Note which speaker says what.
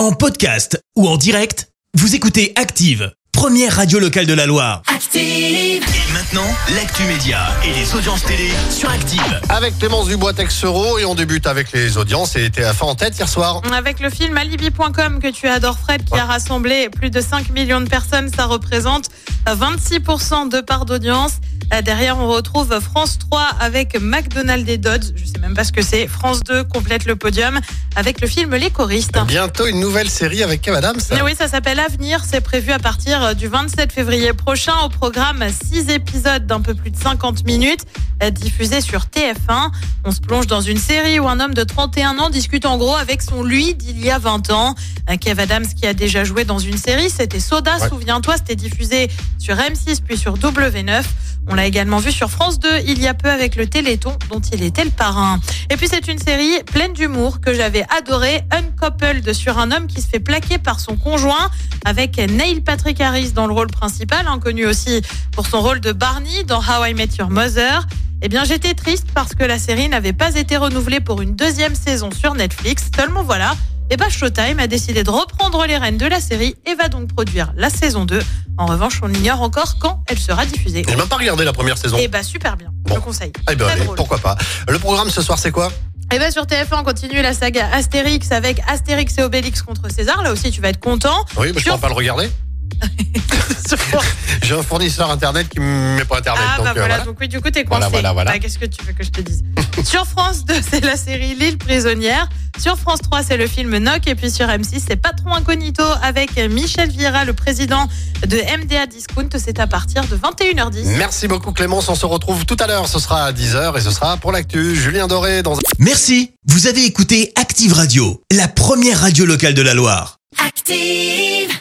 Speaker 1: En podcast ou en direct, vous écoutez Active, première radio locale de la Loire.
Speaker 2: Active.
Speaker 1: Et maintenant, l'actu média et les audiences télé sur Active.
Speaker 3: Avec Clémence Dubois Texero et on débute avec les audiences et TF1 en tête hier soir.
Speaker 4: Avec le film Alibi.com que tu adores Fred qui a rassemblé plus de 5 millions de personnes, ça représente 26% de part d'audience. Euh, Derrière, on retrouve France 3 avec McDonald's et Dodds. Je sais même pas ce que c'est. France 2 complète le podium avec le film Les choristes.
Speaker 3: Bientôt une nouvelle série avec Kev Adams.
Speaker 4: Mais oui, ça s'appelle Avenir. C'est prévu à partir du 27 février prochain. Au programme, 6 épisodes d'un peu plus de 50 minutes euh, diffusés sur TF1. On se plonge dans une série où un homme de 31 ans discute en gros avec son lui d'il y a 20 ans. Euh, Kev Adams qui a déjà joué dans une série, c'était Soda,
Speaker 3: Ouais.
Speaker 4: souviens-toi, c'était diffusé sur M6 puis sur W9. On l'a également vu sur France 2 il y a peu avec le Téléthon dont il était le parrain. Et puis c'est une série pleine d'humour que j'avais adoré, Uncoupled sur un homme qui se fait plaquer par son conjoint avec Neil Patrick Harris dans le rôle principal, hein, connu aussi pour son rôle de Barney dans How I Met Your Mother. Eh bien, j'étais triste parce que la série n'avait pas été renouvelée pour une deuxième saison sur Netflix. Seulement voilà, et bah Showtime a décidé de reprendre les rênes de la série et va donc produire la saison 2. En revanche, on ignore encore quand elle sera diffusée.
Speaker 3: J'ai même pas regardé la première saison.
Speaker 4: Et bah super bien, je
Speaker 3: Bon.
Speaker 4: le conseille.
Speaker 3: Eh ben, allez, pourquoi pas. Le programme ce soir c'est quoi?
Speaker 4: Et bien sur TF1, on continue la saga Astérix avec Astérix et Obélix contre César. Là aussi, tu vas être content.
Speaker 3: Oui, mais je
Speaker 4: Sur-
Speaker 3: pourrais pas le regarder. J'ai un fournisseur internet qui me met pas internet.
Speaker 4: Ah
Speaker 3: donc,
Speaker 4: bah
Speaker 3: euh,
Speaker 4: voilà,
Speaker 3: voilà.
Speaker 4: donc oui, du coup, t'es
Speaker 3: Voilà,
Speaker 4: coincé.
Speaker 3: voilà, voilà.
Speaker 4: Bah, Qu'est-ce que tu veux que je te dise? Sur France 2, c'est la série L'île prisonnière. Sur France 3, c'est le film Knock. Et puis sur M6, c'est Patron Incognito avec Michel Vieira, le président de MDA Discount. C'est à partir de 21h10.
Speaker 3: Merci beaucoup Clémence, on se retrouve tout à l'heure, ce sera à 10h et ce sera pour l'actu. Julien Doré dans un...
Speaker 1: Merci, vous avez écouté Active Radio, la première radio locale de la Loire.
Speaker 2: Active.